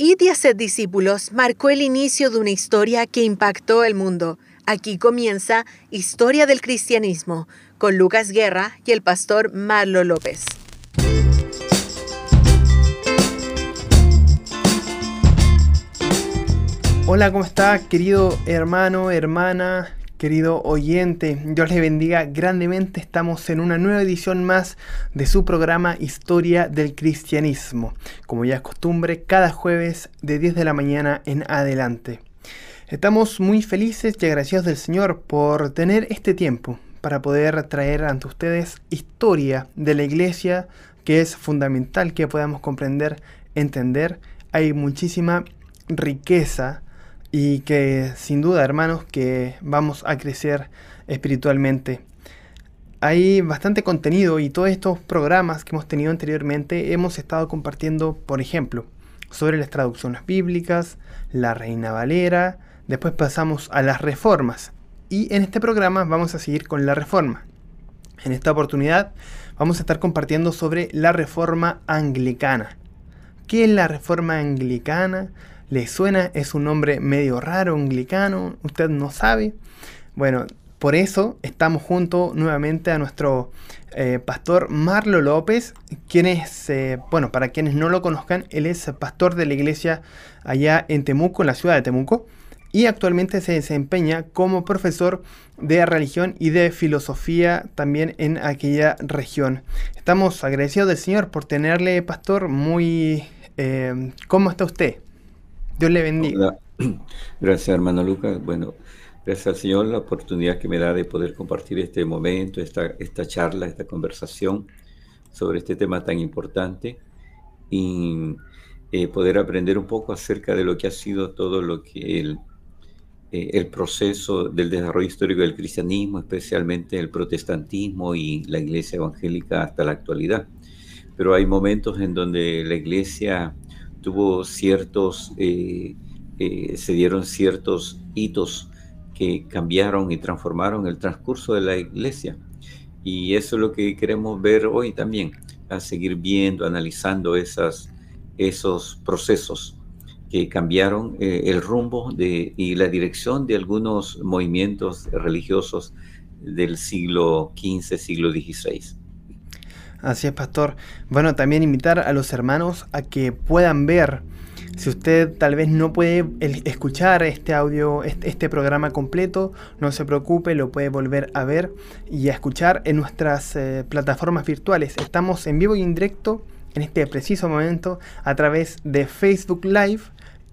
Y de hacer discípulos marcó el inicio de una historia que impactó el mundo. Aquí comienza Historia del Cristianismo con Lucas Guerra y el pastor Marlo López. Hola, ¿cómo está querido hermano, hermana, querido oyente? Dios les bendiga grandemente. Estamos en una nueva edición más de su programa Historia del Cristianismo. Como ya es costumbre, cada jueves de 10 de la mañana en adelante. Estamos muy felices y agradecidos del Señor por tener este tiempo para poder traer ante ustedes historia de la iglesia que es fundamental que podamos comprender, entender. Hay muchísima riqueza y que sin duda, hermanos, que vamos a crecer espiritualmente. Hay bastante contenido y todos estos programas que hemos tenido anteriormente hemos estado compartiendo, por ejemplo, sobre las traducciones bíblicas, la Reina Valera, después pasamos a las reformas y en este programa vamos a seguir con la reforma. En esta oportunidad vamos a estar compartiendo sobre la reforma anglicana. ¿Qué es la reforma anglicana? ¿Le suena? ¿Es un nombre medio raro, anglicano? ¿Usted no sabe? Bueno, por eso estamos junto nuevamente a nuestro eh, pastor Marlo López, quien es, eh, bueno, para quienes no lo conozcan, él es pastor de la iglesia allá en Temuco, en la ciudad de Temuco, y actualmente se desempeña como profesor de religión y de filosofía también en aquella región. Estamos agradecidos del Señor por tenerle, pastor, muy... Eh, ¿Cómo está usted? Dios le bendiga. Gracias, hermano Lucas. Bueno, gracias al Señor la oportunidad que me da de poder compartir este momento, esta, charla, esta conversación sobre este tema tan importante y eh, poder aprender un poco acerca de lo que ha sido todo lo que eh, el proceso del desarrollo histórico del cristianismo, especialmente el protestantismo y la iglesia evangélica hasta la actualidad. Pero hay momentos en donde la iglesia tuvo ciertos, eh, eh, se dieron ciertos hitos que cambiaron y transformaron el transcurso de la iglesia. Y eso es lo que queremos ver hoy también, a seguir viendo, analizando esos procesos que cambiaron eh, el rumbo de, y la dirección de algunos movimientos religiosos del siglo XV, siglo XVI. Así es, pastor. Bueno, también invitar a los hermanos a que puedan ver, si usted tal vez no puede escuchar este audio, este, programa completo, no se preocupe, lo puede volver a ver y a escuchar en nuestras eh, plataformas virtuales. Estamos en vivo y en directo en este preciso momento a través de Facebook Live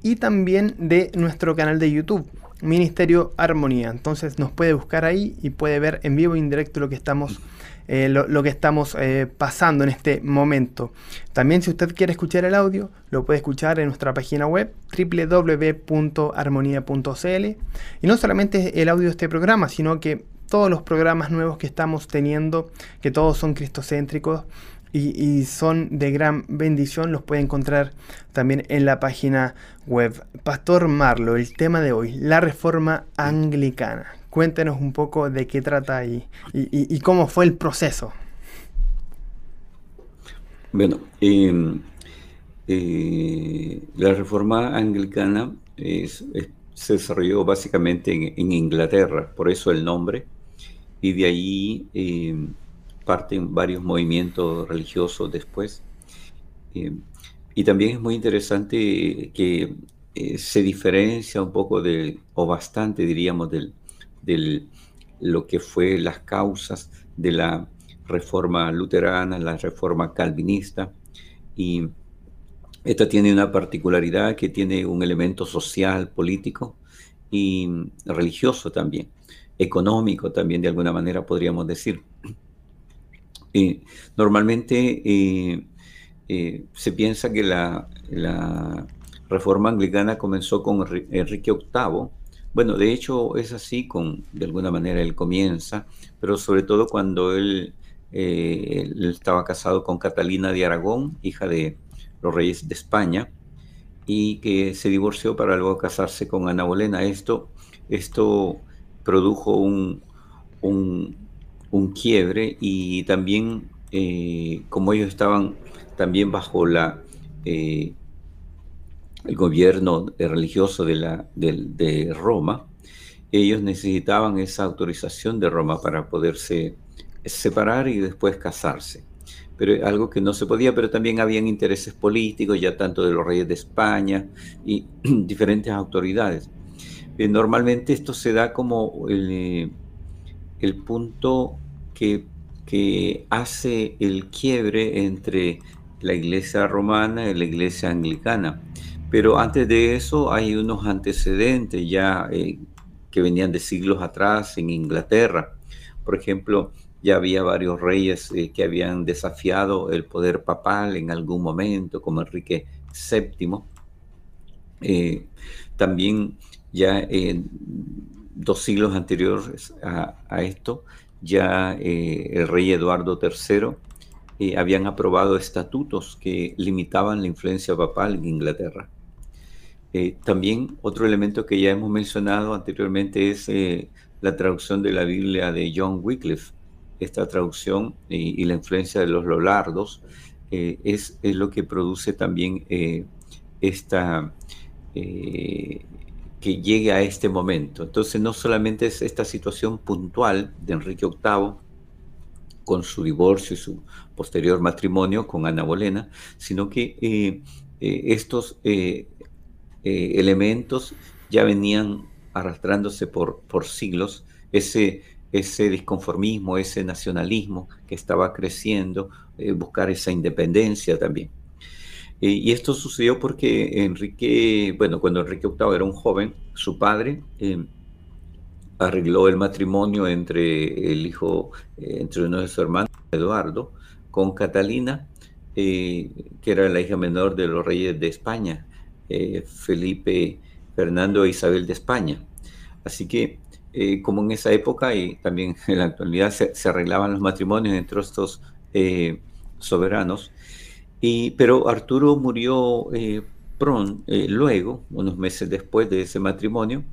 y también de nuestro canal de YouTube. Ministerio Armonía. Entonces nos puede buscar ahí y puede ver en vivo y en directo lo que estamos eh, lo, que estamos eh, pasando en este momento. También si usted quiere escuchar el audio, lo puede escuchar en nuestra página web www.armonía.cl. Y no solamente el audio de este programa, sino que todos los programas nuevos que estamos teniendo, que todos son cristocéntricos y, y, son de gran bendición, los puede encontrar también en la página web. Pastor Marlo, el tema de hoy, la reforma anglicana. Cuéntenos un poco de qué trata y, y, cómo fue el proceso. Bueno, em, eh, la reforma anglicana se desarrolló básicamente en, Inglaterra, por eso el nombre, y de ahí em, parten varios movimientos religiosos después. Em, y también es muy interesante que eh, se diferencia un poco de, o bastante diríamos, del, de lo que fue las causas de la reforma luterana, la reforma calvinista. Y esta tiene una particularidad que tiene un elemento social, político y religioso también, económico también de alguna manera podríamos decir. Normalmente eh, eh, se piensa que la, la, reforma anglicana comenzó con Enrique VIII, bueno, de hecho es así, con, de alguna manera él comienza, pero sobre todo cuando él, eh, estaba casado con Catalina de Aragón, hija de los reyes de España, y que se divorció para luego casarse con Ana Bolena. Esto, esto produjo un, un, quiebre y también, eh, como ellos estaban también bajo la... Eh, el gobierno religioso de, Roma, ellos necesitaban esa autorización de Roma para poderse separar y después casarse. Pero algo que no se podía, pero también habían intereses políticos, ya tanto de los reyes de España y diferentes autoridades. Eh, normalmente esto se da como el, punto que hace el quiebre entre la iglesia romana y la iglesia anglicana. Pero antes de eso hay unos antecedentes ya eh, que venían de siglos atrás en Inglaterra. Por ejemplo, ya había varios reyes eh, que habían desafiado el poder papal en algún momento, como Enrique VII. Eh, también ya en dos siglos anteriores a, esto, ya el rey Eduardo III habían aprobado estatutos que limitaban la influencia papal en Inglaterra. Eh, también otro elemento que ya hemos mencionado anteriormente es eh, la traducción de la Biblia de John Wycliffe. Esta traducción y, la influencia de los Lolardos eh, es, es, lo que produce también esta que llegue a este momento. Entonces no solamente es esta situación puntual de Enrique VIII con su divorcio y su posterior matrimonio con Ana Bolena, sino que estos eh, elementos ya venían arrastrándose por, por siglos, ese, ese disconformismo, ese nacionalismo que estaba creciendo, eh, buscar esa independencia también. Eh, y esto sucedió porque Enrique, bueno, cuando Enrique VIII era un joven, su padre arregló el matrimonio entre el hijo, entre uno de sus hermanos, Eduardo, con Catalina, que era la hija menor de los reyes de España. Eh, Felipe Fernando e Isabel de España. Así que, eh, como en esa época y también en la actualidad se, arreglaban los matrimonios entre estos eh, soberanos, y, pero Arturo murió pronto, luego, unos meses después de ese matrimonio,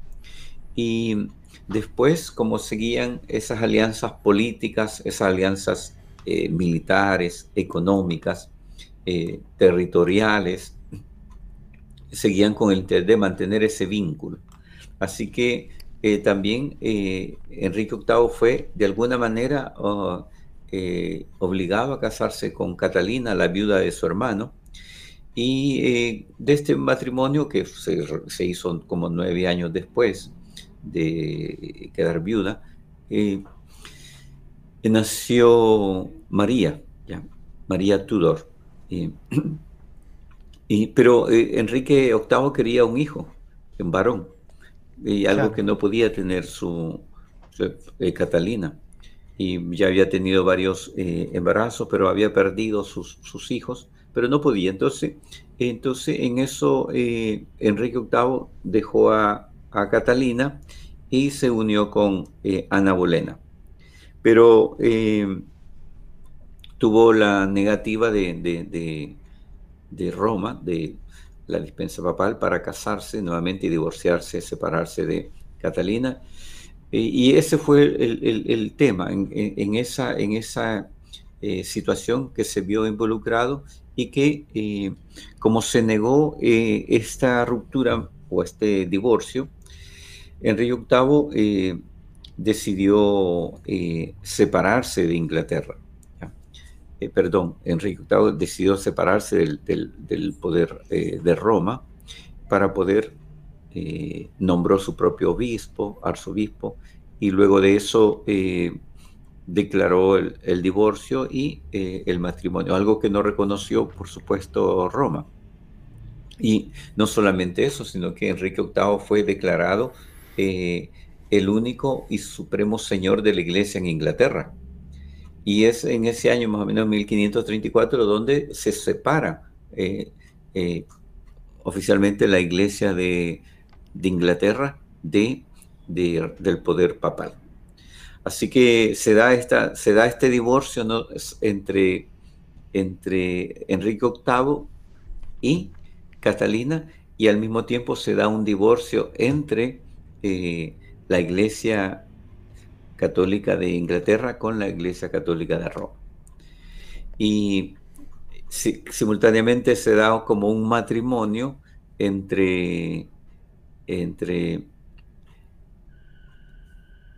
y después, como seguían esas alianzas políticas, esas alianzas militares, económicas, territoriales, seguían con el interés de mantener ese vínculo. Así que eh, también eh, Enrique VIII fue de alguna manera oh, eh, obligado a casarse con Catalina, la viuda de su hermano, y de este matrimonio que se, hizo como nueve años después de quedar viuda, nació María. María Tudor. pero eh, Enrique VIII quería un hijo, un varón, y algo que no podía tener su, eh, Catalina. Y ya había tenido varios eh, embarazos, pero había perdido sus, hijos, pero no podía. Entonces, entonces en eso Enrique VIII dejó a, Catalina y se unió con Ana Bolena. Pero tuvo la negativa de de Roma, de la dispensa papal, para casarse nuevamente y divorciarse, separarse de Catalina. y ese fue el, tema en, esa, en esa eh, situación que se vio involucrado y que eh, como se negó eh, esta ruptura o este divorcio, Enrique VIII decidió separarse de Inglaterra. Eh, perdón, Enrique VIII decidió separarse del, poder eh, de Roma para poder, eh, nombró su propio obispo, arzobispo, y luego de eso declaró el, divorcio y el matrimonio, algo que no reconoció, por supuesto, Roma. Y no solamente eso, sino que Enrique VIII fue declarado el único y supremo señor de la iglesia en Inglaterra. Y es en ese año, más o menos 1534, donde se separa eh, eh, oficialmente la iglesia de, Inglaterra de, del poder papal. Así que se da, esta, se da este divorcio entre, entre Enrique VIII y Catalina, y al mismo tiempo se da un divorcio entre eh, la iglesia Católica de Inglaterra con la Iglesia Católica de Roma. Y simultáneamente se da como un matrimonio entre, entre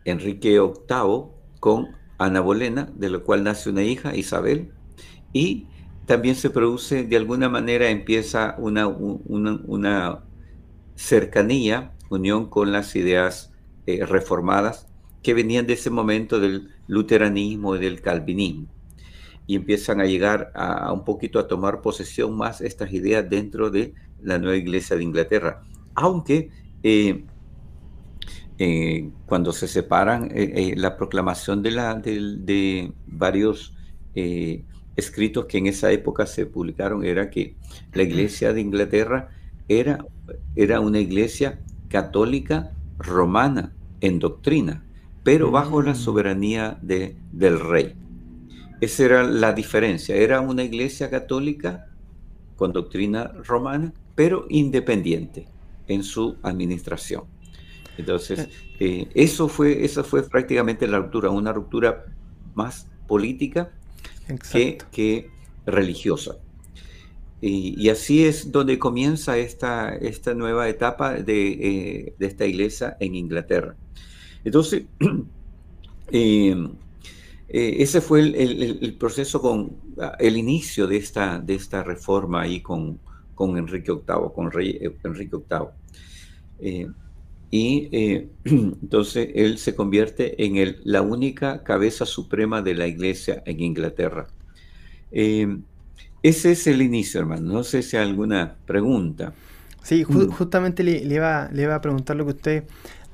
Enrique VIII con Ana Bolena, de la cual nace una hija, Isabel, y también se produce, de alguna manera empieza una, una, cercanía, unión con las ideas eh, reformadas que venían de ese momento del luteranismo y del calvinismo. Y empiezan a llegar a, un poquito a tomar posesión más estas ideas dentro de la nueva iglesia de Inglaterra. Aunque eh, eh, cuando se separan, la proclamación de, la, de varios escritos que en esa época se publicaron era que la iglesia de Inglaterra era, era una iglesia católica romana en doctrina, pero bajo la mm. soberanía de, del rey. Esa era la diferencia. Era una iglesia católica con doctrina romana, pero independiente en su administración. Entonces, eh. Eso fue, esa fue prácticamente la ruptura, una ruptura más política que, religiosa. Y, así es donde comienza esta, esta nueva etapa de, eh, esta iglesia en Inglaterra. Entonces, em, eh, ese fue el, proceso con ah, el inicio de esta, de esta reforma ahí con, con Enrique VIII, con rey eh, Enrique VIII. y entonces él se convierte en el, la única cabeza suprema de la iglesia en Inglaterra. Eh, ese es el inicio, hermano. No sé si hay alguna pregunta. Sí, mm. justamente le, iba, le, a preguntar lo que usted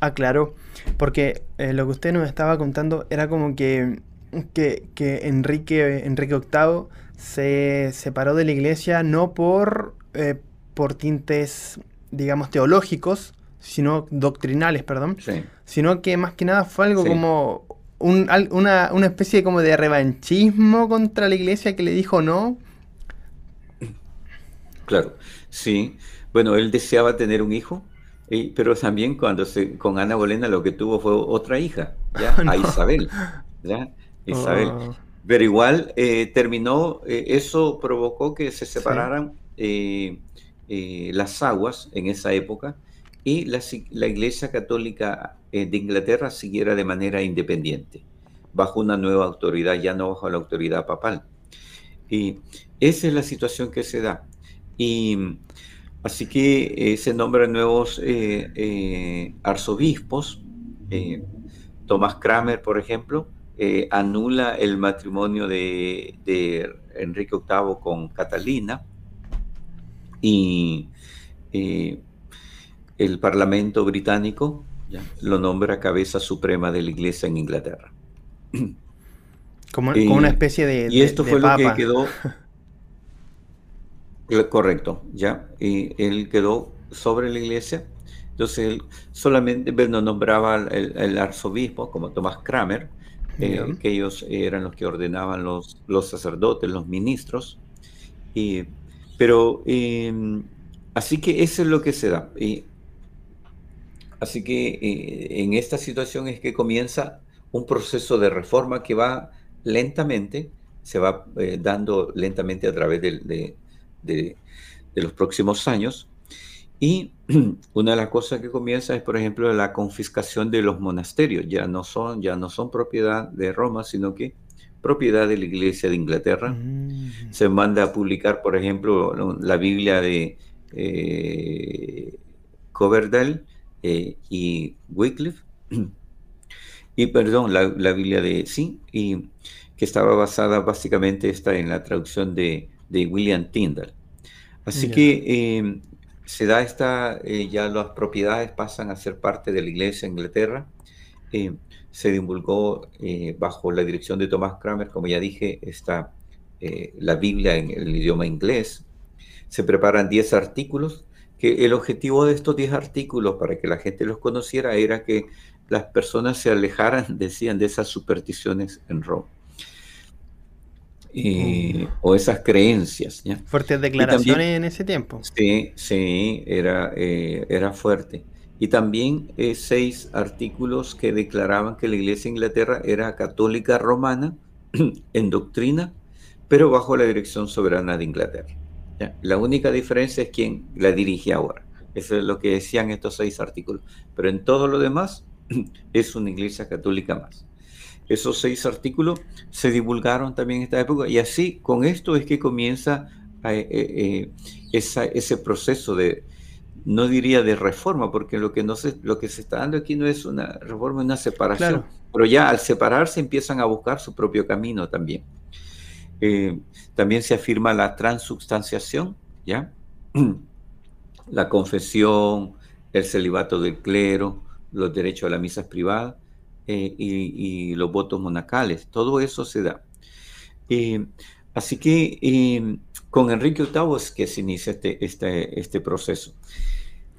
aclaró, porque eh, lo que usted nos estaba contando era como que, que, Enrique, Enrique VIII se separó de la iglesia no por, eh, por tintes, digamos, teológicos, sino doctrinales, perdón, sino que más que nada fue algo como una, una, especie como de revanchismo contra la iglesia que le dijo no. Claro, sí. Bueno, él deseaba tener un hijo, pero también cuando se, con Ana Bolena lo que tuvo fue otra hija, ¿ya? a Isabel. ¿ya? Isabel. Oh. Pero igual eh, terminó, eh, eso provocó que se separaran eh, las aguas en esa época y la, la Iglesia Católica de Inglaterra siguiera de manera independiente, bajo una nueva autoridad, ya no bajo la autoridad papal. Y esa es la situación que se da. Y así que eh, se nombran nuevos eh, arzobispos. Tomás Kramer, por ejemplo, anula el matrimonio de, de, Enrique VIII con Catalina y el Parlamento británico lo nombra cabeza suprema de la iglesia en Inglaterra. Como, una especie de. Y esto fue lo que quedó. correcto, ya. Y él quedó sobre la iglesia. Entonces él solamente bueno, nombraba el, arzobispo, como Tomás Kramer, eh, que ellos eran los que ordenaban los, los sacerdotes, los ministros. Y, pero em, así que eso es lo que se da. Y Así que eh, en esta situación es que comienza un proceso de reforma que va lentamente, se va eh, dando lentamente a través de, los próximos años. Y una de las cosas que comienza es, por ejemplo, la confiscación de los monasterios. Ya no son, ya no son propiedad de Roma, sino que propiedad de la Iglesia de Inglaterra. Mm. Se manda a publicar, por ejemplo, la Biblia de eh, Coverdale, eh, y Wycliffe, y perdón, la, Biblia de sí, y que estaba basada básicamente está en la traducción de, William Tyndall. Así que em, se da esta, eh, ya las propiedades pasan a ser parte de la iglesia en Inglaterra. Em, se divulgó eh, bajo la dirección de Thomas Kramer, como ya dije, está la Biblia en el idioma inglés. Se preparan 10 artículos que el objetivo de estos 10 artículos, para que la gente los conociera, era que las personas se alejaran, decían, de esas supersticiones en Roma. Mm. o esas creencias. Fuertes declaraciones en ese tiempo. Sí, sí, era, eh, era fuerte. Y también eh, seis artículos que declaraban que la Iglesia de Inglaterra era católica romana en doctrina, pero bajo la dirección soberana de Inglaterra. La única diferencia es quién la dirige ahora. Eso es lo que decían estos seis artículos. Pero en todo lo demás es una iglesia católica más. Esos seis artículos se divulgaron también en esta época y así con esto es que comienza eh, eh, eh, ese proceso de, no diría de reforma, porque lo que, no se, lo que se está dando aquí no es una reforma, es una separación. Pero ya al separarse empiezan a buscar su propio camino también. también se afirma la transubstanciación, ¿ya? la confesión, el celibato del clero, los derechos a las misas privadas eh, y, los votos monacales. Todo eso se da. Eh, así que eh, con Enrique VIII es que se inicia este, este, este proceso.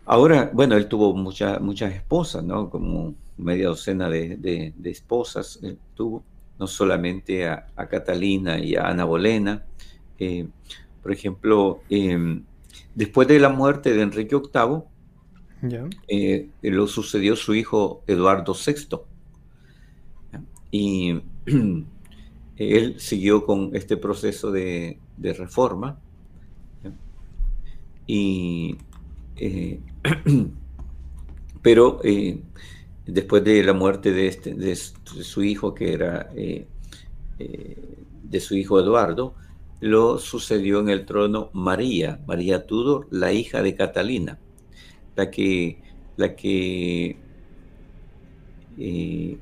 Ahora, bueno, él tuvo muchas muchas esposas, ¿no? Como media docena de, esposas tuvo, no solamente a, a, Catalina y a Ana Bolena. por ejemplo, Después de la muerte de Enrique VIII, eh, lo sucedió su hijo Eduardo VI. Y él siguió con este proceso de, reforma. Y, eh, pero eh, después de la muerte de, este, de, su hijo, que era de su hijo Eduardo, lo sucedió en el trono María, María Tudor, la hija de Catalina, la que, la que eh,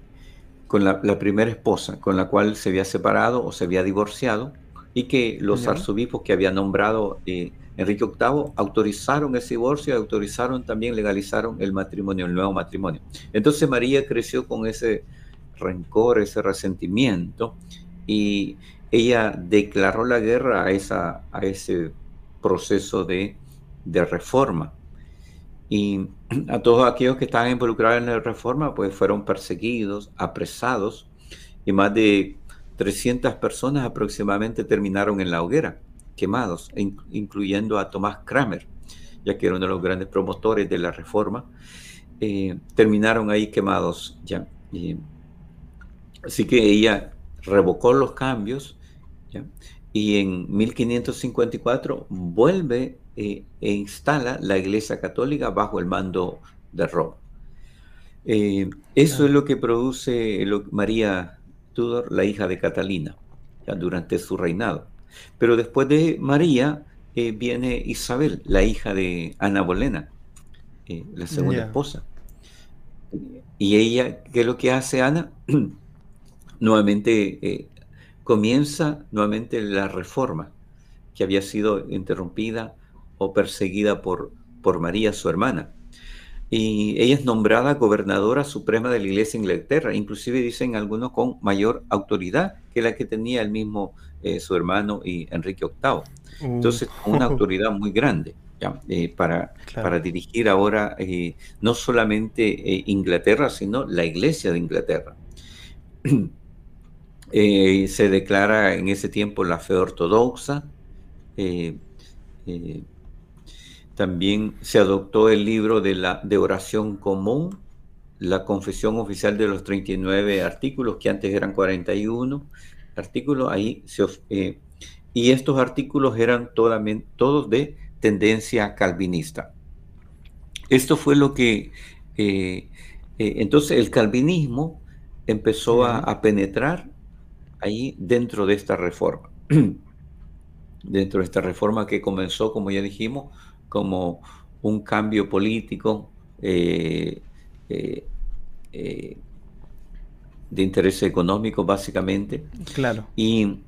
con la, primera esposa con la cual se había separado o se había divorciado y que los arzobispos que había nombrado eh, Enrique VIII autorizaron ese divorcio y autorizaron también, legalizaron el matrimonio, el nuevo matrimonio. Entonces María creció con ese rencor, ese resentimiento y ella declaró la guerra a, esa, a ese proceso de, reforma. Y a todos aquellos que estaban involucrados en la reforma, pues fueron perseguidos, apresados, y más de 300 personas aproximadamente terminaron en la hoguera, quemados, incluyendo a Tomás Kramer, ya que era uno de los grandes promotores de la reforma, eh, terminaron ahí quemados ya. así que ella revocó los cambios y en 1554 vuelve eh, e instala la Iglesia Católica bajo el mando de Roma. Eh, eso es lo que produce María Tudor, la hija de Catalina, durante su reinado. Pero después de María eh, viene Isabel, la hija de Ana Bolena, la segunda esposa. Y ella, ¿qué es lo que hace Ana? Nuevamente comienza nuevamente la reforma que había sido interrumpida o perseguida por, por María, su hermana. Y ella es nombrada gobernadora suprema de la Iglesia de Inglaterra, inclusive dicen algunos con mayor autoridad que la que tenía el mismo eh, su hermano y Enrique VIII. Entonces, una autoridad muy grande eh, para, para dirigir ahora eh, no solamente Inglaterra, sino la Iglesia de Inglaterra. Se declara en ese tiempo la fe ortodoxa. Eh, también se adoptó el libro de, la, de oración común, la confesión oficial de los 39 artículos, que antes eran 41 artículos, ahí y estos artículos eran todos de tendencia calvinista. Esto fue lo que, entonces el calvinismo empezó a penetrar ahí dentro de esta reforma. dentro de esta reforma que comenzó, como ya dijimos, como un cambio político eh, eh, eh, de interés económico, básicamente. Claro. Y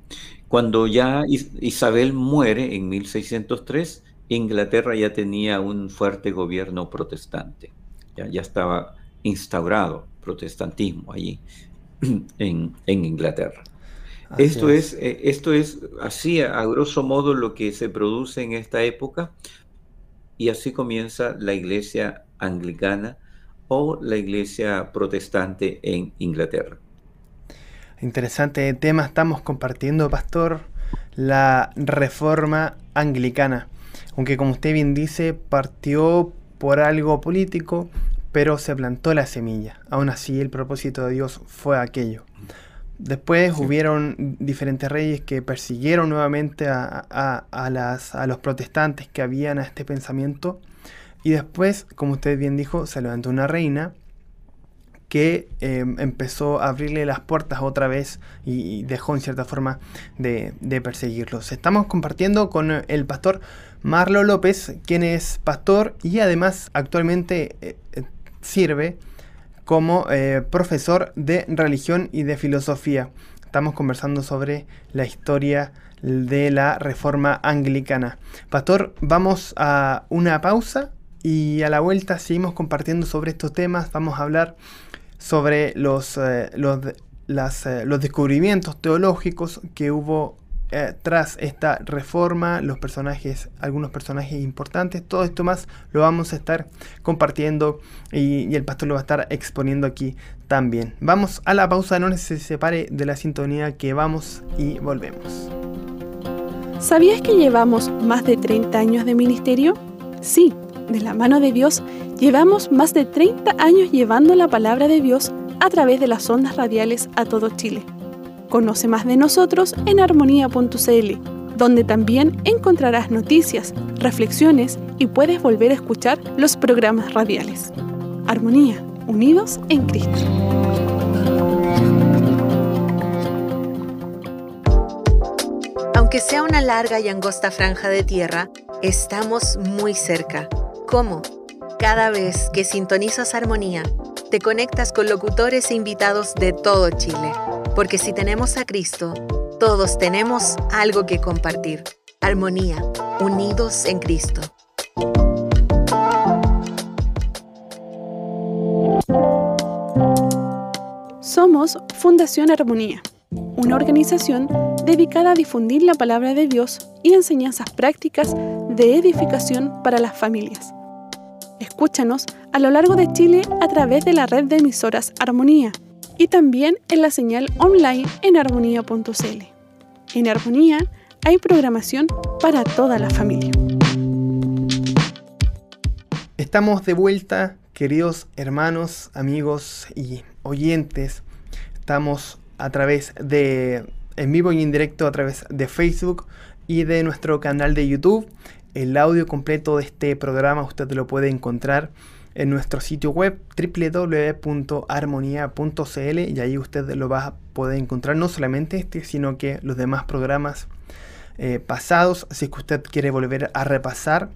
cuando ya Isabel muere en 1603, Inglaterra ya tenía un fuerte gobierno protestante. Ya, ya estaba instaurado protestantismo allí en, en Inglaterra esto es. Esto es así, a grosso modo, lo que se produce en esta época y así comienza la iglesia anglicana o la iglesia protestante en Inglaterra. Interesante tema estamos compartiendo, pastor, la reforma anglicana. Aunque como usted bien dice, partió por algo político, pero se plantó la semilla. Aún así, el propósito de Dios fue aquello. Después hubieron diferentes reyes que persiguieron nuevamente a, las, a los protestantes que habían a este pensamiento. Y después, como usted bien dijo, se levantó una reina que em, empezó a abrirle las puertas otra vez y, dejó en cierta forma de, perseguirlos. Estamos compartiendo con el pastor Marlo López, quien es pastor y además actualmente eh, eh, sirve como eh, profesor de religión y de filosofía. Estamos conversando sobre la historia de la reforma anglicana. Pastor, vamos a una pausa y a la vuelta seguimos compartiendo sobre estos temas. Vamos a hablar sobre los, eh, los, eh, los descubrimientos teológicos que hubo eh, tras esta reforma, los personajes, algunos personajes importantes, todo esto más lo vamos a estar compartiendo y, y, el pastor lo va a estar exponiendo aquí también. Vamos a la pausa, no se separe de la sintonía que vamos y volvemos. ¿Sabías que llevamos más de 30 años de ministerio? Sí de la mano de Dios, llevamos más de 30 años llevando la palabra de Dios a través de las ondas radiales a todo Chile. Conoce más de nosotros en armonía.cl, donde también encontrarás noticias, reflexiones y puedes volver a escuchar los programas radiales. Armonía, unidos en Cristo. Aunque sea una larga y angosta franja de tierra, estamos muy cerca ¿Cómo? Cada vez que sintonizas Armonía, te conectas con locutores e invitados de todo Chile. Porque si tenemos a Cristo, todos tenemos algo que compartir. Armonía, unidos en Cristo. Somos Fundación Armonía, una organización dedicada a difundir la palabra de Dios y enseñanzas prácticas de edificación para las familias. Escúchanos a lo largo de Chile a través de la red de emisoras Armonía y también en la señal online en armonía.cl. En Armonía hay programación para toda la familia. Estamos de vuelta, queridos hermanos, amigos y oyentes. Estamos a través de en vivo y en directo a través de Facebook y de nuestro canal de YouTube. El audio completo de este programa usted lo puede encontrar en nuestro sitio web www.armonía.cl y ahí usted lo va a poder encontrar no solamente este, sino que los demás programas eh, pasados, si es que usted quiere volver a repasar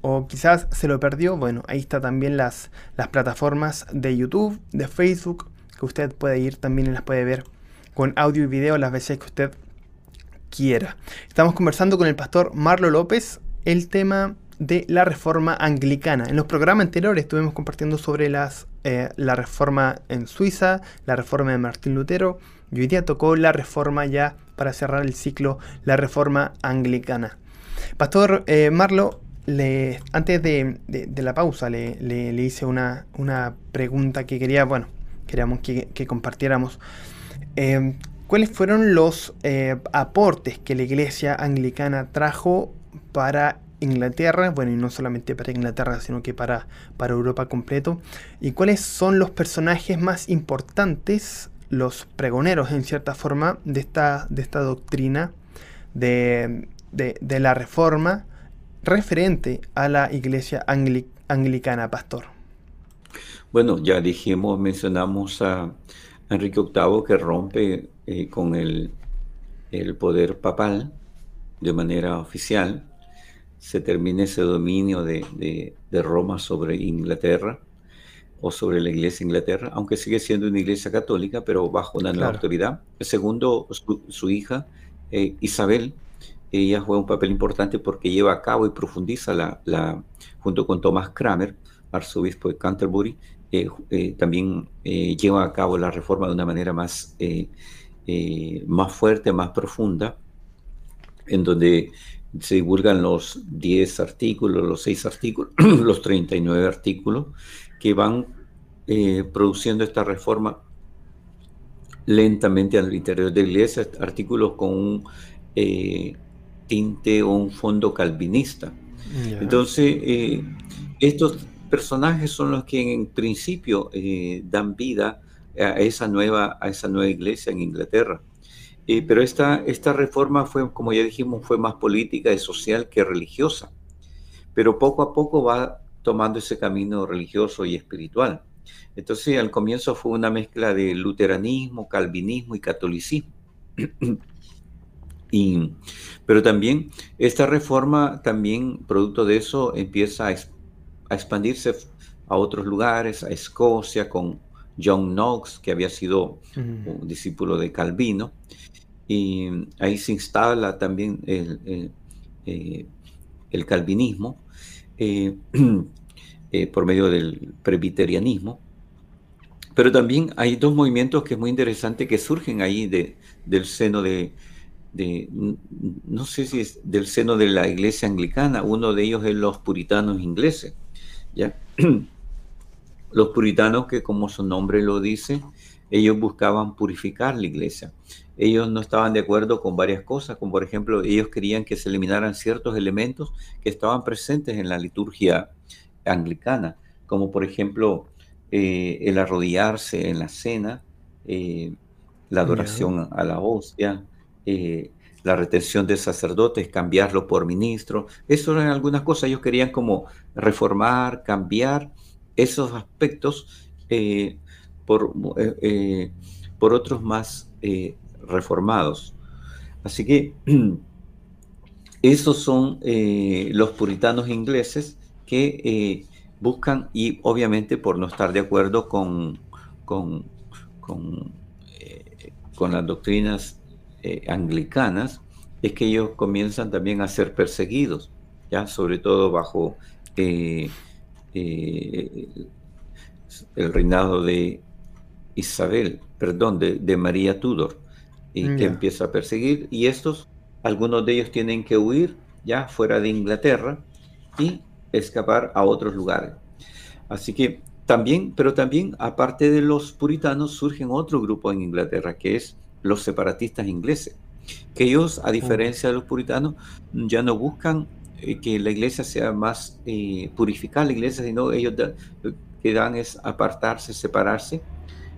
o quizás se lo perdió, bueno, ahí está también las, las plataformas de YouTube, de Facebook, que usted puede ir también y las puede ver con audio y video las veces que usted quiera. Estamos conversando con el pastor Marlo López, el tema de la reforma anglicana. En los programas anteriores estuvimos compartiendo sobre las, eh, la reforma en Suiza, la reforma de Martín Lutero, y hoy día tocó la reforma ya para cerrar el ciclo, la reforma anglicana. Pastor eh, Marlo, antes de, la pausa le, le, hice una, una, pregunta que quería, bueno, queríamos que, compartiéramos. Eh, ¿Cuáles fueron los aportes que la iglesia anglicana trajo para Inglaterra, bueno, y no solamente para Inglaterra, sino que para, para Europa completo, y cuáles son los personajes más importantes, los pregoneros en cierta forma, de esta, de esta doctrina de, la reforma referente a la iglesia anglicana, pastor. Bueno, ya dijimos, mencionamos a Enrique VIII que rompe eh, con el, el poder papal de manera oficial se termine ese dominio de, Roma sobre Inglaterra o sobre la iglesia de Inglaterra, aunque sigue siendo una iglesia católica, pero bajo una nueva autoridad. El segundo, su, hija, eh, Isabel, ella juega un papel importante porque lleva a cabo y profundiza la, junto con Thomas Kramer, arzobispo de Canterbury, eh, eh, también lleva a cabo la reforma de una manera más, más fuerte, más profunda, en donde se divulgan los 10 artículos, los 6 artículos, los 39 artículos que van eh, produciendo esta reforma lentamente al interior de la iglesia, artículos con un eh, tinte o un fondo calvinista. Entonces, eh, estos personajes son los que en principio dan vida a esa nueva, a esa nueva iglesia en Inglaterra. Pero esta, esta reforma fue, como ya dijimos, fue más política y social que religiosa. Pero poco a poco va tomando ese camino religioso y espiritual. Entonces, al comienzo fue una mezcla de luteranismo, calvinismo y catolicismo. y, pero también esta reforma, también producto de eso, empieza a, a expandirse a otros lugares, a Escocia, con John Knox, que había sido un discípulo de Calvino, y ahí se instala también el, eh, calvinismo eh, eh, por medio del presbiterianismo. Pero también hay dos movimientos que es muy interesante que surgen ahí de, del seno de, de, no sé si es del seno de la iglesia anglicana, uno de ellos es los puritanos ingleses, ¿ya? Los puritanos que como su nombre lo dice, ellos buscaban purificar la iglesia. Ellos no estaban de acuerdo con varias cosas, como por ejemplo, ellos querían que se eliminaran ciertos elementos que estaban presentes en la liturgia anglicana, como por ejemplo eh, el arrodillarse en la cena, eh, la adoración a la hostia, eh, la retención de sacerdotes, cambiarlo por ministro. Eso eran algunas cosas. Ellos querían como reformar, cambiar esos aspectos por, por otros más reformados. Así que esos son los puritanos ingleses que buscan y obviamente por no estar de acuerdo con, con, con, eh, las doctrinas eh, anglicanas, es que ellos comienzan también a ser perseguidos, ya sobre todo bajo eh, el reinado de Isabel, perdón, de María Tudor, y que empieza a perseguir, y estos, algunos de ellos tienen que huir ya fuera de Inglaterra, y escapar a otros lugares. Así que también, pero también aparte de los puritanos, surgen otro grupo en Inglaterra, que es los separatistas ingleses, que ellos, a diferencia de los puritanos, ya no buscan eh, que la iglesia sea más eh, purificada, la iglesia, sino ellos lo que dan es apartarse, separarse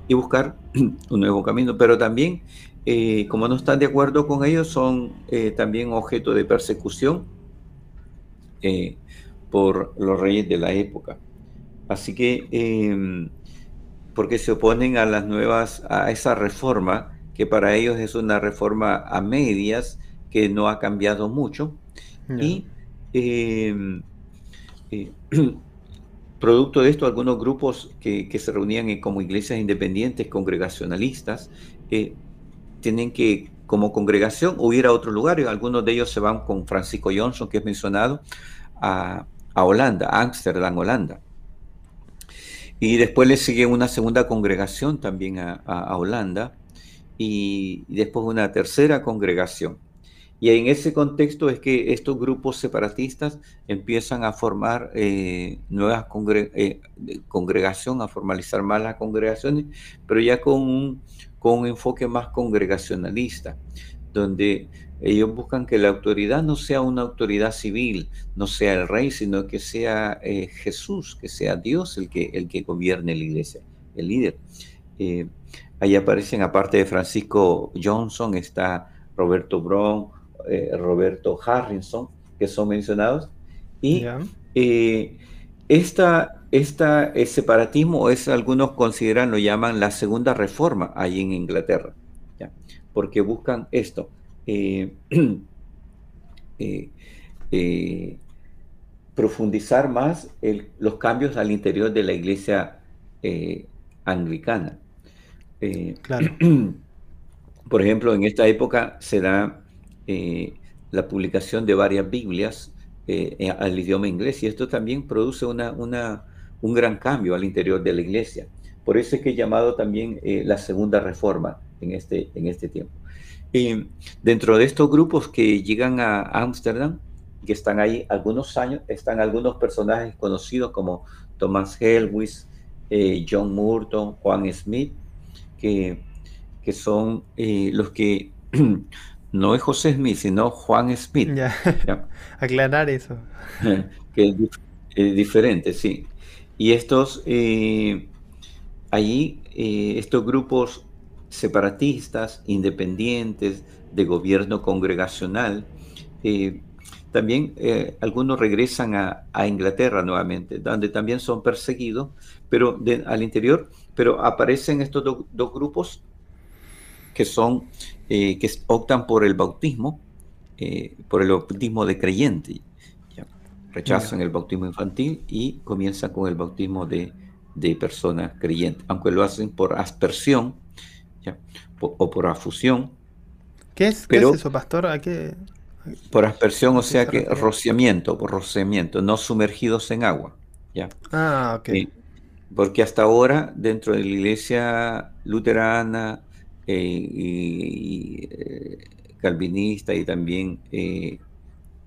y buscar un nuevo camino. Pero también, eh, como no están de acuerdo con ellos, son también objeto de persecución por los reyes de la época. Así que, em, porque se oponen a las nuevas, a esa reforma, que para ellos es una reforma a medias, que no ha cambiado mucho. Y em, eh, producto de esto, algunos grupos que, se reunían como iglesias independientes, congregacionalistas, eh, tienen que, como congregación, huir a otro lugar. Y algunos de ellos se van con Francisco Johnson, que es mencionado, a, a Holanda, Ámsterdam, Holanda. Y después le sigue una segunda congregación también a, Holanda y, después una tercera congregación. Y en ese contexto es que estos grupos separatistas empiezan a formar eh, nuevas eh, congregaciones, a formalizar más las congregaciones, pero ya con un, con un enfoque más congregacionalista, donde ellos buscan que la autoridad no sea una autoridad civil, no sea el rey, sino que sea eh, Jesús, que sea Dios el que, el que gobierne la iglesia, el líder. Eh, ahí aparecen, aparte de Francisco Johnson, está Roberto Brown, eh, Roberto Harrison, que son mencionados. Y esta, esta separatismo es, algunos consideran, lo llaman la segunda reforma ahí en Inglaterra, ¿ya? porque buscan esto eh, eh, eh, profundizar más los cambios al interior de la iglesia anglicana. claro. Por ejemplo, en esta época se da la publicación de varias Biblias al idioma inglés y esto también produce una, un gran cambio al interior de la iglesia. Por eso es que he llamado también la segunda reforma en este, en este tiempo. Y dentro de estos grupos que llegan a Ámsterdam, que están ahí algunos años, están algunos personajes conocidos como Thomas Helwis, eh, John Murton, Juan Smith, que, que son eh, los que no es José Smith, sino Juan Smith. Ya. Aclarar eso. que es, diferente, sí. Y estos, eh, allí eh, estos grupos separatistas, independientes, de gobierno congregacional, eh, también algunos regresan a, Inglaterra nuevamente, donde también son perseguidos, pero al interior, pero aparecen estos dos grupos que son, que optan por el bautismo, por el bautismo de creyente rechazan el bautismo infantil y comienzan con el bautismo de, de personas creyentes, aunque lo hacen por aspersión o por afusión. ¿Qué es, pero, eso, pastor? Por aspersión, o sea que rociamiento, por rociamiento, no sumergidos en agua. ¿ya? Ah, ok. porque hasta ahora, dentro de la iglesia luterana eh, y, eh, calvinista y también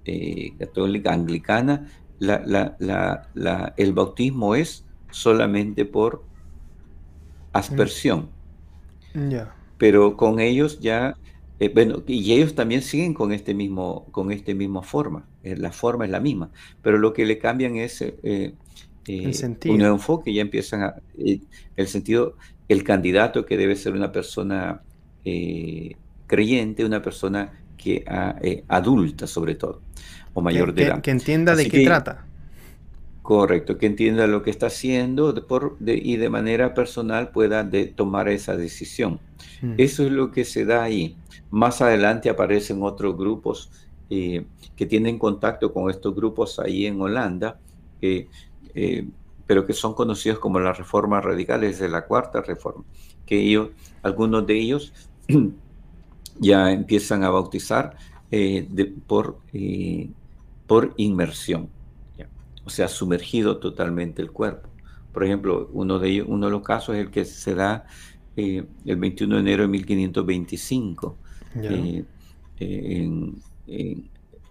eh, católica anglicana, el bautismo es solamente por aspersión. Mm. Pero con ellos ya, eh, bueno, y ellos también siguen con este mismo, con este misma forma. Eh, la forma es la misma, pero lo que le cambian es el un nuevo enfoque, ya empiezan a, el sentido, el candidato que debe ser una persona creyente, una persona que eh, adulta sobre todo, o mayor de edad. Que entienda de qué trata. Correcto, que entienda lo que está haciendo por, y de manera personal pueda tomar esa decisión. Mm. Eso es lo que se da ahí. Más adelante aparecen otros grupos eh, que tienen contacto con estos grupos ahí en Holanda, eh, pero que son conocidos como las reformas radicales de la cuarta reforma, que ellos, algunos de ellos ya empiezan a bautizar eh, por, eh, por inmersión, o sea, sumergido totalmente el cuerpo. Por ejemplo, uno de, ellos, uno de los casos es el que se da eh, el 21 de enero de 1525 en,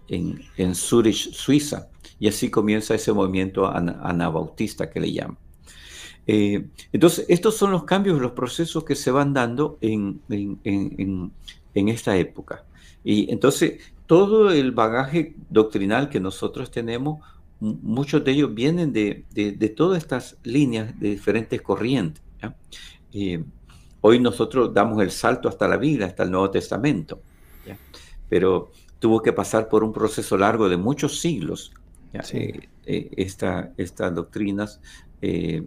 en, Zurich, Suiza. Y así comienza ese movimiento anabautista que le llaman. entonces, estos son los cambios, los procesos que se van dando en, en esta época. Y entonces, todo el bagaje doctrinal que nosotros tenemos, muchos de ellos vienen de, todas estas líneas de diferentes corrientes. hoy nosotros damos el salto hasta la Biblia, hasta el Nuevo Testamento, pero tuvo que pasar por un proceso largo de muchos siglos. Eh, eh, estas doctrinas, eh,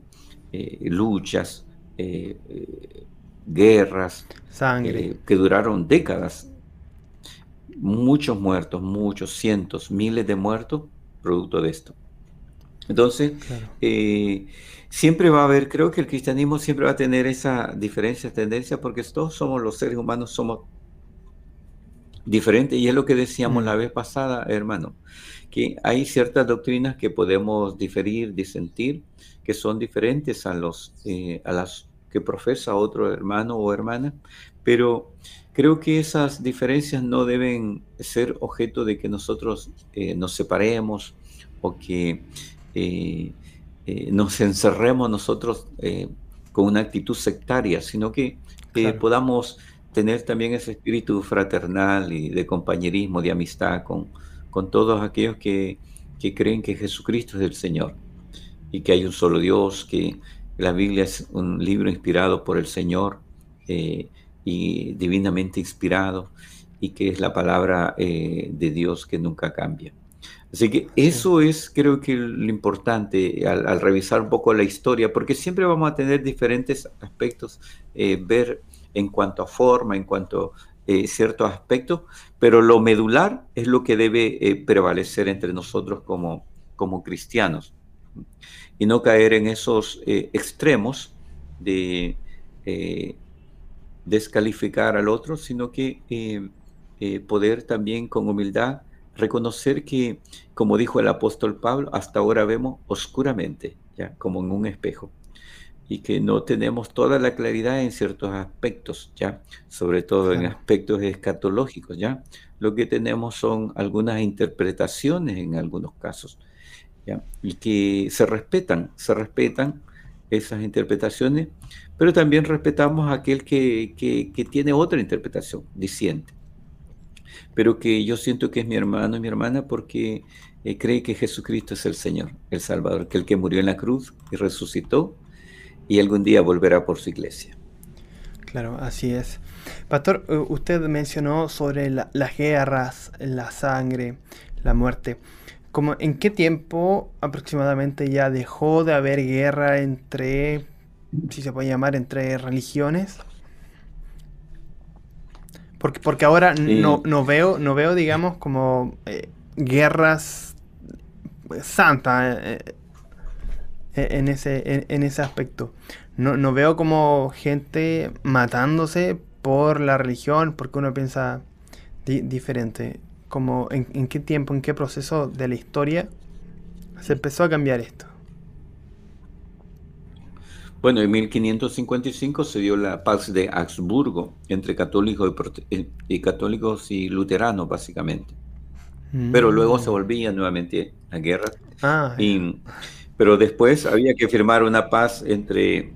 luchas, guerras, sangre, eh, que duraron décadas, muchos muertos, muchos, cientos, miles de muertos, producto de esto. Entonces, eh, siempre va a haber, creo que el cristianismo siempre va a tener esa diferencia, tendencia, porque todos somos los seres humanos, somos diferentes, y es lo que decíamos mm. la vez pasada, hermano, que hay ciertas doctrinas que podemos diferir, disentir, que son diferentes a, los, eh, a las que profesa otro hermano o hermana, pero creo que esas diferencias no deben ser objeto de que nosotros eh, nos separemos o que eh, eh, nos encerremos nosotros con una actitud sectaria, sino que podamos tener también ese espíritu fraternal y de compañerismo, de amistad con, con todos aquellos que, que creen que Jesucristo es el Señor y que hay un solo Dios, que la Biblia es un libro inspirado por el Señor eh, y divinamente inspirado y que es la palabra eh, de Dios que nunca cambia. Así que eso es creo que lo importante al, revisar un poco la historia, porque siempre vamos a tener diferentes aspectos, eh, ver en cuanto a forma, en cuanto a ciertos aspectos, pero lo medular es lo que debe prevalecer entre nosotros como, como cristianos y no caer en esos eh, extremos de eh, descalificar al otro, sino que eh, poder también con humildad reconocer que, como dijo el apóstol Pablo, hasta ahora vemos oscuramente, ya como en un espejo, y que no tenemos toda la claridad en ciertos aspectos, ya, sobre todo en aspectos escatológicos, ya. Lo que tenemos son algunas interpretaciones en algunos casos y que se respetan, se respetan esas interpretaciones, pero también respetamos a aquel que, que, tiene otra interpretación, disiente, pero que yo siento que es mi hermano y mi hermana porque eh, cree que Jesucristo es el Señor, el Salvador, que el que murió en la cruz y resucitó y algún día volverá por su iglesia. Claro, así es. Pastor, usted mencionó sobre las guerras, la sangre, la muerte. ¿Cómo, ¿En qué tiempo aproximadamente ya dejó de haber guerra entre, si se puede llamar, entre religiones? Porque, porque ahora no, no, veo, no veo, digamos, como eh, guerras santas eh, eh, en, ese, en, ese aspecto. No, no veo como gente matándose por la religión, porque uno piensa diferente. Como en, qué tiempo, en qué proceso de la historia se empezó a cambiar esto. Bueno, en 1555 se dio la paz de Augsburgo entre católicos y, eh, y católicos y luteranos, básicamente. Pero luego se mm. volvía nuevamente la guerra. Ah, pero después había que firmar una paz entre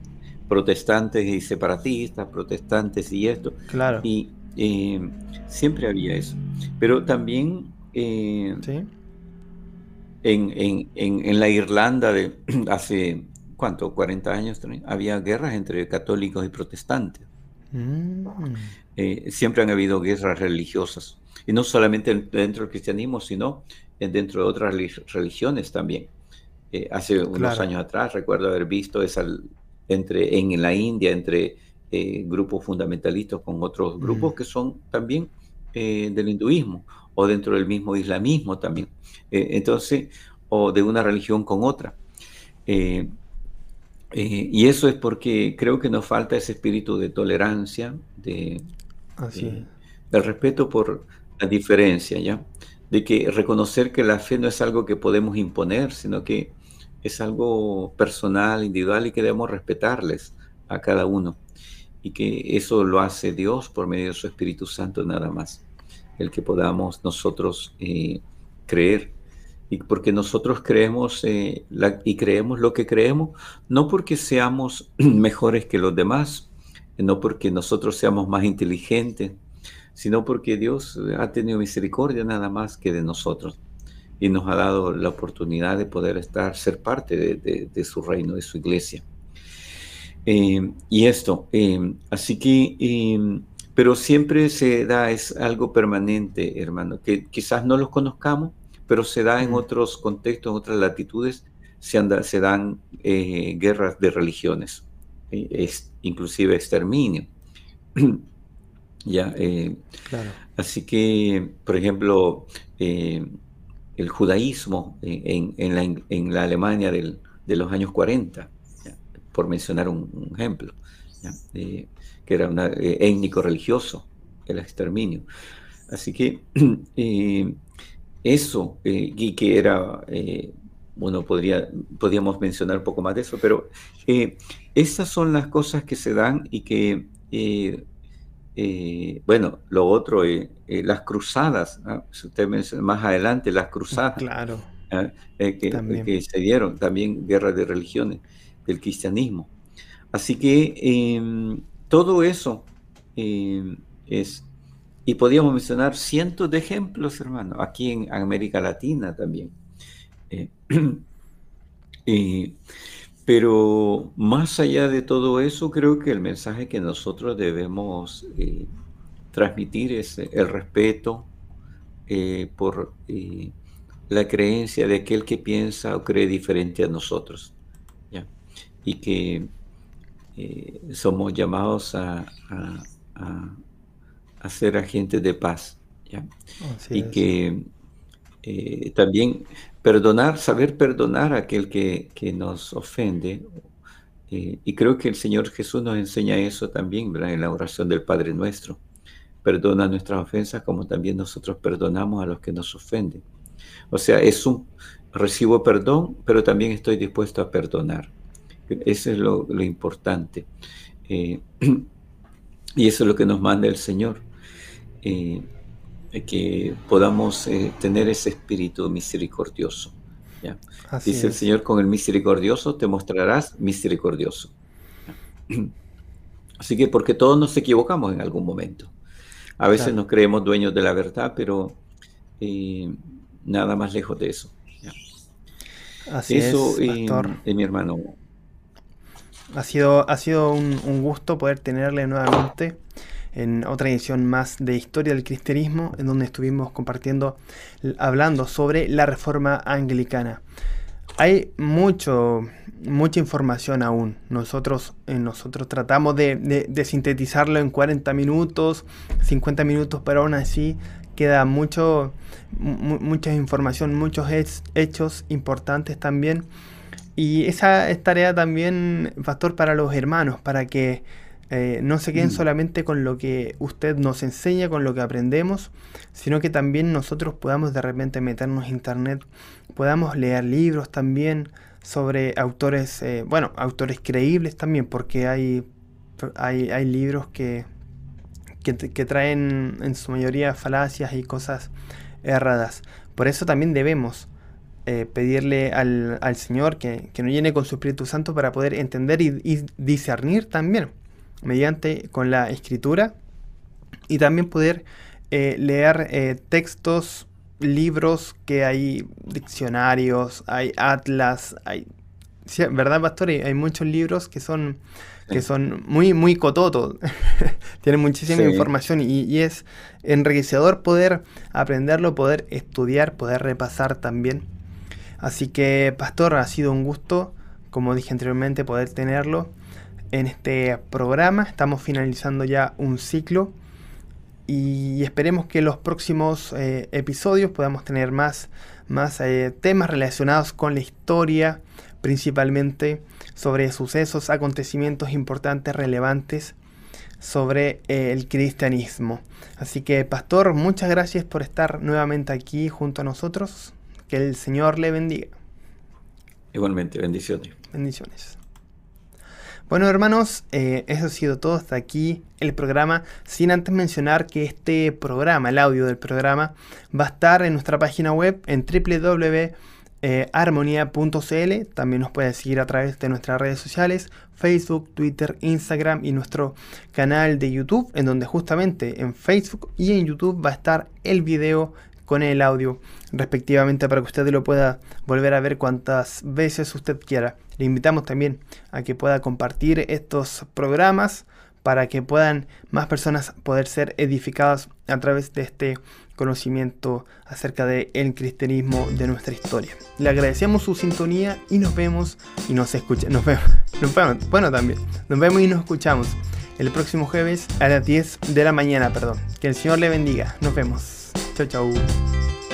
protestantes y separatistas, protestantes y esto. Claro. Y eh, siempre había eso. Pero también eh, en, la Irlanda de hace, ¿cuánto? 40 años había guerras entre católicos y protestantes. Mm. Eh, siempre han habido guerras religiosas. Y no solamente dentro del cristianismo, sino dentro de otras religiones también. hace unos años atrás recuerdo haber visto esa entre, en la India entre eh, grupos fundamentalistas con otros grupos que son también eh, del hinduismo o dentro del mismo islamismo también. Eh, entonces, o de una religión con otra. y eso es porque creo que nos falta ese espíritu de tolerancia, de, del respeto por la diferencia, ¿ya? De que reconocer que la fe no es algo que podemos imponer, sino que es algo personal, individual y que debemos respetarles a cada uno. Y que eso lo hace Dios por medio de su Espíritu Santo nada más. El que podamos nosotros eh, creer. Y porque nosotros creemos eh, y creemos lo que creemos, no porque seamos mejores que los demás, no porque nosotros seamos más inteligentes, sino porque Dios ha tenido misericordia nada más que de nosotros y nos ha dado la oportunidad de poder estar, ser parte de, su reino, de su iglesia. Eh, y esto, eh, así que, eh, pero siempre se da, es algo permanente, hermano, que quizás no los conozcamos, pero se da en otros contextos, en otras latitudes, se, anda, se dan guerras de religiones, es, inclusive exterminio. ya, claro. Así que, por ejemplo, el judaísmo en, la, Alemania de los años 40, por mencionar un, ejemplo, que era un eh, étnico religioso, el exterminio. Así que eh, eso, eh, y que era, bueno, podría, podríamos mencionar un poco más de eso, pero esas son las cosas que se dan y que eh, bueno, lo otro, eh, eh, las cruzadas, si usted menciona más adelante, las cruzadas claro. ¿ah? que, se dieron, también guerras de religiones, del cristianismo. Así que em, todo eso em, es, y podríamos mencionar cientos de ejemplos, hermano, aquí en América Latina también. Pero más allá de todo eso, creo que el mensaje que nosotros debemos eh, transmitir es el respeto eh, por eh, la creencia de aquel que piensa o cree diferente a nosotros. Y que somos llamados a, ser agentes de paz. y que también perdonar, saber perdonar a aquel que, nos ofende. Eh, y creo que el Señor Jesús nos enseña eso también en la oración del Padre nuestro. Perdona nuestras ofensas como también nosotros perdonamos a los que nos ofenden. O sea, es un recibo perdón, pero también estoy dispuesto a perdonar. Eso es lo, importante. Eh, y eso es lo que nos manda el Señor. Eh, que podamos eh, tener ese espíritu misericordioso. Dice el Señor, con el misericordioso te mostrarás misericordioso. Así que porque todos nos equivocamos en algún momento. A veces nos creemos dueños de la verdad, pero eh, nada más lejos de eso. Así eso, es, eh, mi hermano. Ha sido, ha sido un, gusto poder tenerle nuevamente en otra edición más de Historia del Cristianismo, en donde estuvimos compartiendo, hablando sobre la reforma anglicana. Hay mucho, mucha información aún. Nosotros, eh, nosotros tratamos de, sintetizarlo en 40 minutos, 50 minutos, pero aún así queda mucho, mucha información, muchos hechos importantes también. Y esa es tarea también, Pastor, para los hermanos, para que eh, no se queden mm. solamente con lo que usted nos enseña, con lo que aprendemos, sino que también nosotros podamos de repente meternos en internet, podamos leer libros también sobre autores, eh, bueno, autores creíbles también, porque hay, hay, hay libros que, que, traen en su mayoría falacias y cosas erradas. Por eso también debemos eh, pedirle al, al Señor que, que, nos llene con su Espíritu Santo para poder entender y discernir también mediante con la escritura y también poder eh, leer eh, textos, libros que hay diccionarios, hay atlas, hay ¿verdad, pastor? Hay muchos libros que son que son muy muy cototos, tienen muchísima información y, y, es enriquecedor poder aprenderlo, poder estudiar, poder repasar también. Así que, pastor, ha sido un gusto, como dije anteriormente, poder tenerlo en este programa. Estamos finalizando ya un ciclo y esperemos que en los próximos eh, episodios podamos tener más, más eh, temas relacionados con la historia, principalmente sobre sucesos, acontecimientos importantes, relevantes sobre eh, el cristianismo. Así que, pastor, muchas gracias por estar nuevamente aquí junto a nosotros. Que el Señor le bendiga. Igualmente, bendiciones. Bendiciones. Bueno hermanos, eh, eso ha sido todo hasta aquí el programa, sin antes mencionar que este programa, el audio del programa, va a estar en nuestra página web en www.armonía.cl. También nos puede seguir a través de nuestras redes sociales, Facebook, Twitter, Instagram y nuestro canal de YouTube, en donde justamente en Facebook y en YouTube va a estar el video con el audio respectivamente para que usted lo pueda volver a ver cuantas veces usted quiera. Le invitamos también a que pueda compartir estos programas para que puedan más personas poder ser edificadas a través de este conocimiento acerca del el cristianismo de nuestra historia. Le agradecemos su sintonía y nos vemos y nos escuchamos. Nos vemos, nos vemos, bueno también, nos vemos y nos escuchamos el próximo jueves a las 10 de la mañana, perdón. Que el Señor le bendiga. Nos vemos. 再见。